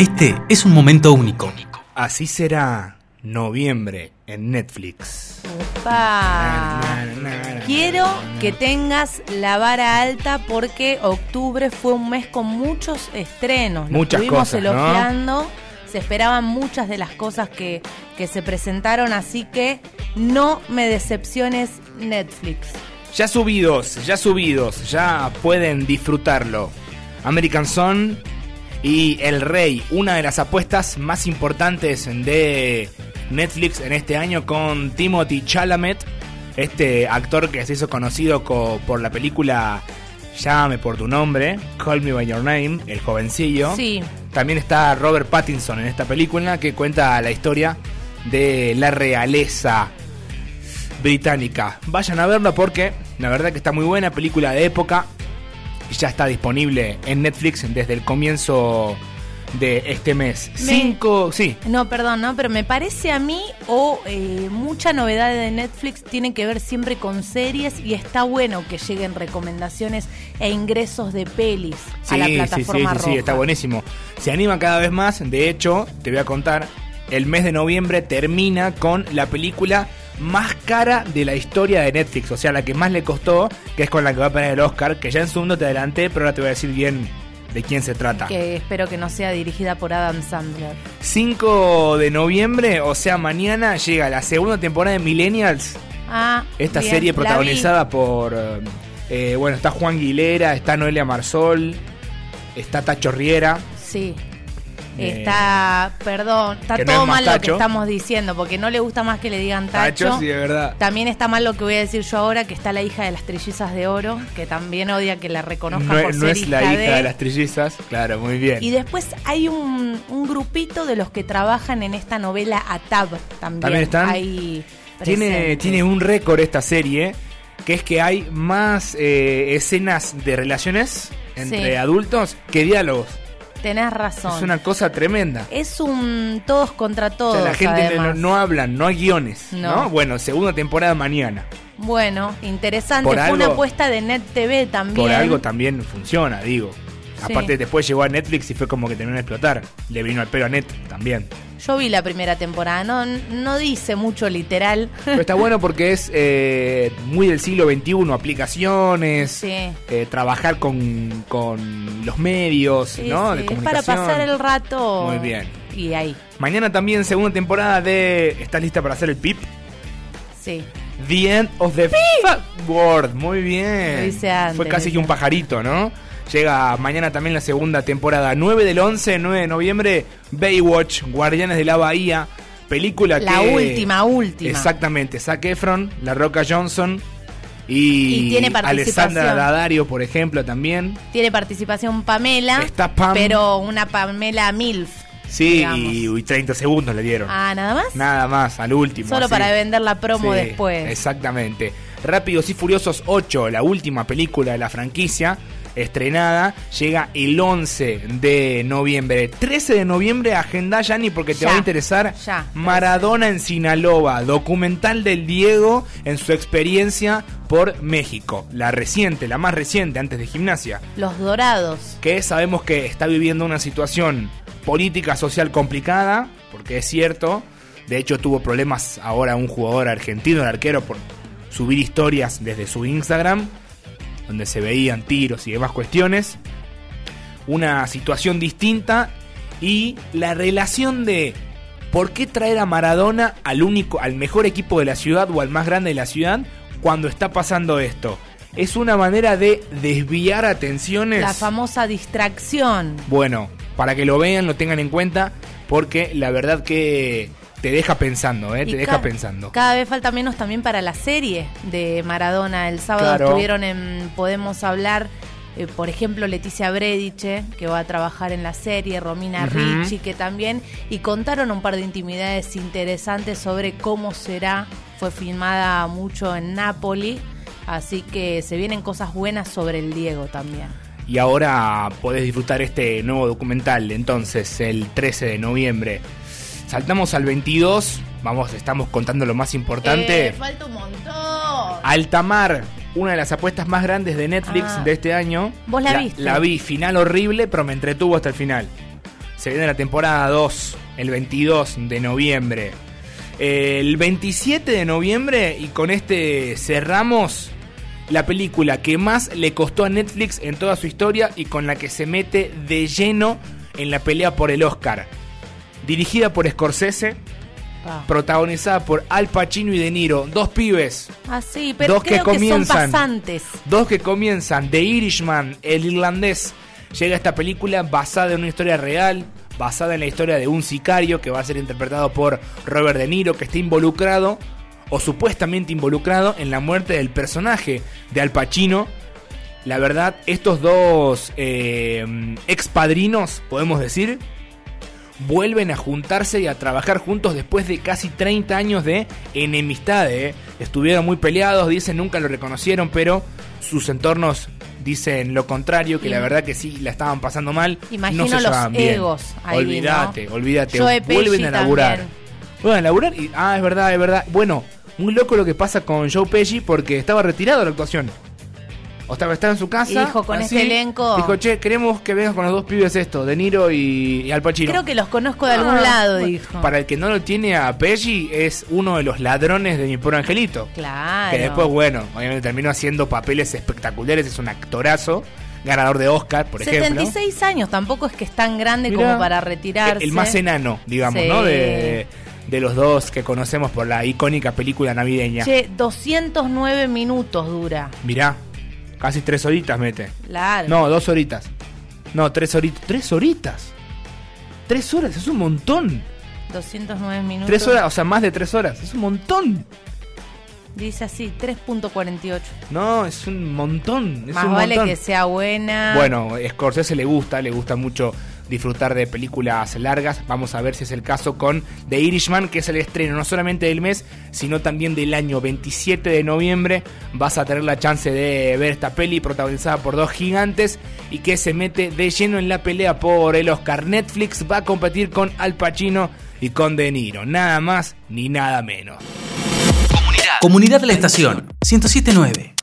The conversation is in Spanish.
Este es un momento único. Así será noviembre en Netflix. Opa. Quiero que tengas la vara alta porque octubre fue un mes con muchos estrenos. Muchas estuvimos cosas, ¿no? elogiando. Se esperaban muchas de las cosas que, que se presentaron, así que no me decepciones Netflix. Ya subidos, ya subidos, ya pueden disfrutarlo. American Son y El Rey, una de las apuestas más importantes de Netflix en este año con Timothy Chalamet, este actor que se hizo conocido co- por la película Llámame por tu nombre, Call Me by Your Name, el jovencillo. Sí, También está Robert Pattinson en esta película que cuenta la historia de la realeza británica. Vayan a verla porque la verdad que está muy buena, película de época. Y ya está disponible en Netflix desde el comienzo de este mes. Me- Cinco, sí. No, perdón, ¿no? Pero me parece a mí, o eh, mucha novedad de Netflix tiene que ver siempre con series y está bueno que lleguen recomendaciones e ingresos de pelis a la Sí, sí, plataforma sí, sí, sí, roja. está buenísimo. Se anima cada vez más. De hecho, te voy a contar, el mes de noviembre termina con la película más cara de la historia de Netflix. O sea, la que más le costó, que es con la que va a poner el Oscar, que ya en segundo te adelanté, pero ahora te voy a decir bien de quién se trata. Que espero que no sea dirigida por Adam Sandler. 5 de noviembre, o sea, mañana llega la segunda temporada de Millennials. Ah, Esta bien, serie protagonizada por. eh, eh, bueno, está Juan Guilera, está Noelia Marsol, está Tacho Riera. Sí. Eh, Está, perdón, está no todo es mal lo que estamos diciendo, porque no le gusta más que le digan Tacho. Tacho, sí, de verdad. También está mal lo que voy a decir yo ahora, que está la hija de las trillizas de oro, que también odia que la reconozcan No, por no ser es la hija hija de las trillizas, claro, muy bien. Y después hay un, un grupito de los que trabajan en esta novela Atab también. También están. Ahí Tiene, tiene un récord esta serie, que es que hay más eh, escenas de relaciones entre Sí. adultos que diálogos. Tenés razón. Es una cosa tremenda. Es un todos contra O todos. sea, la gente no, no hablan, no hay guiones. No. No. Bueno, segunda temporada mañana. Bueno, interesante. Por Fue algo- una apuesta de Net TV también. Por algo también funciona, digo. Sí. Aparte, después llegó a Netflix y fue como que terminó de explotar. Le vino al pelo a Net también. Yo vi la primera temporada, no, no dice mucho literal. Pero está bueno porque es eh, muy del siglo XXI, aplicaciones, Sí. eh, trabajar con, con los medios, Sí, ¿no? sí, De es para pasar el rato. Muy bien. Y ahí, Mañana también segunda temporada de... ¿Estás lista para hacer el PIP? sí. The End of the Fuck World. Muy bien. Lo hice antes, Fue casi que un pajarito, ¿no? Llega mañana también la segunda temporada. 9 del 11, 9 de noviembre. Baywatch, Guardianes de la Bahía. Película La que... última, última. Exactamente. Zac Efron, La Roca Johnson. Y, Y tiene participación. Alessandra Daddario, por ejemplo, también. Tiene participación Pamela. Está Pam. Pero una Pamela MILF. Sí, y, y 30 segundos le dieron. Ah, ¿nada más? Nada más, al último. Solo así. para vender la promo Sí, después. Exactamente. Rápidos y Furiosos 8, la última película de la franquicia, estrenada, llega el 11 de noviembre. 13 de noviembre, agenda ya ni porque te Ya, va a interesar. ya. Maradona en Sinaloa, documental del Diego en su experiencia por México. La reciente, la más reciente, antes de gimnasia. Los Dorados. Que sabemos que está viviendo una situación política social complicada, porque es cierto. De hecho, tuvo problemas ahora un jugador argentino, el arquero, por subir historias desde su Instagram, donde se veían tiros y demás cuestiones. Una situación distinta y la relación de por qué traer a Maradona al único, al mejor equipo de la ciudad o al más grande de la ciudad cuando está pasando esto. Es una manera de desviar atenciones. La famosa distracción. Bueno, para que lo vean, lo tengan en cuenta, porque la verdad que te deja pensando, ¿eh? Y Te deja pensando. Cada vez falta menos también para la serie de Maradona. El sábado Claro. estuvieron en Podemos Hablar, eh, por ejemplo, Leticia Brediche, que va a trabajar en la serie, Romina Ujú. Ricci, que también, y contaron un par de intimidades interesantes sobre cómo será. Fue filmada mucho en Nápoli, así que se vienen cosas buenas sobre el Diego también. Y ahora podés disfrutar este nuevo documental, entonces, el 13 de noviembre. Saltamos al 22, vamos, estamos contando lo más importante. Eh, falta un montón. Altamar, una de las apuestas más grandes de Netflix Ah. de este año. ¿Vos la viste? La vi, final horrible, pero me entretuvo hasta el final. Se viene la temporada 2, el 22 de noviembre. El 27 de noviembre, y con este cerramos la película que más le costó a Netflix en toda su historia y con la que se mete de lleno en la pelea por el Oscar. Dirigida por Scorsese, Pa. protagonizada por Al Pacino y De Niro, dos pibes, Ah, sí, pero Dos que creo que, son comienzan. pasantes. dos que comienzan, The Irishman, el irlandés, llega esta película basada en una historia real, basada en la historia de un sicario que va a ser interpretado por Robert De Niro, que está involucrado o supuestamente involucrado en la muerte del personaje de Al Pacino. La verdad, estos dos eh, ex padrinos, podemos decir, vuelven a juntarse y a trabajar juntos después de casi 30 años de enemistad. ¿eh? Estuvieron muy peleados, dicen nunca lo reconocieron, pero sus entornos dicen lo contrario, que la verdad que sí la estaban pasando mal. Imagino no se los egos ahí, Olvídate, ¿no? olvídate. Joe Vuelven a laburar. también. Vuelven a laburar y. Ah, es verdad, es verdad. Bueno, muy loco lo que pasa con Joe Pesci porque estaba retirado de la actuación. O estaba, estaba en su casa. Y dijo, con este elenco- Dijo, che, queremos que vengas con los dos pibes esto, De Niro y, y Al Pacino. Creo que los conozco de algún Ah, lado, bueno, dijo. Para el que no lo tiene a Pesci, es uno de los ladrones de mi pobre angelito. Claro. Que después, bueno, obviamente terminó haciendo papeles espectaculares, es un actorazo, ganador de Oscar, por ejemplo. 76 años, tampoco es que es tan grande Mirá, como para retirarse. El más enano, digamos, Sí. ¿no? De, de los dos que conocemos por la icónica película navideña. Che, 209 minutos dura. Mirá, casi tres horitas mete. Claro. No, dos horitas. No, tres horitas. ¿Tres horitas? Tres horas, es un montón. 209 minutos. Tres horas, o sea, más de tres horas, es un montón. Dice así, 3.48. No, es un montón. Es Más un vale montón. que sea buena. Bueno, Scorsese le gusta, le gusta mucho disfrutar de películas largas. Vamos a ver si es el caso con The Irishman, que es el estreno no solamente del mes, sino también del año 27 de noviembre. Vas a tener la chance de ver esta peli protagonizada por dos gigantes y que se mete de lleno en la pelea por el Oscar. Netflix va a competir con Al Pacino y con De Niro. Nada más ni nada menos. Comunidad de la Estación 1079.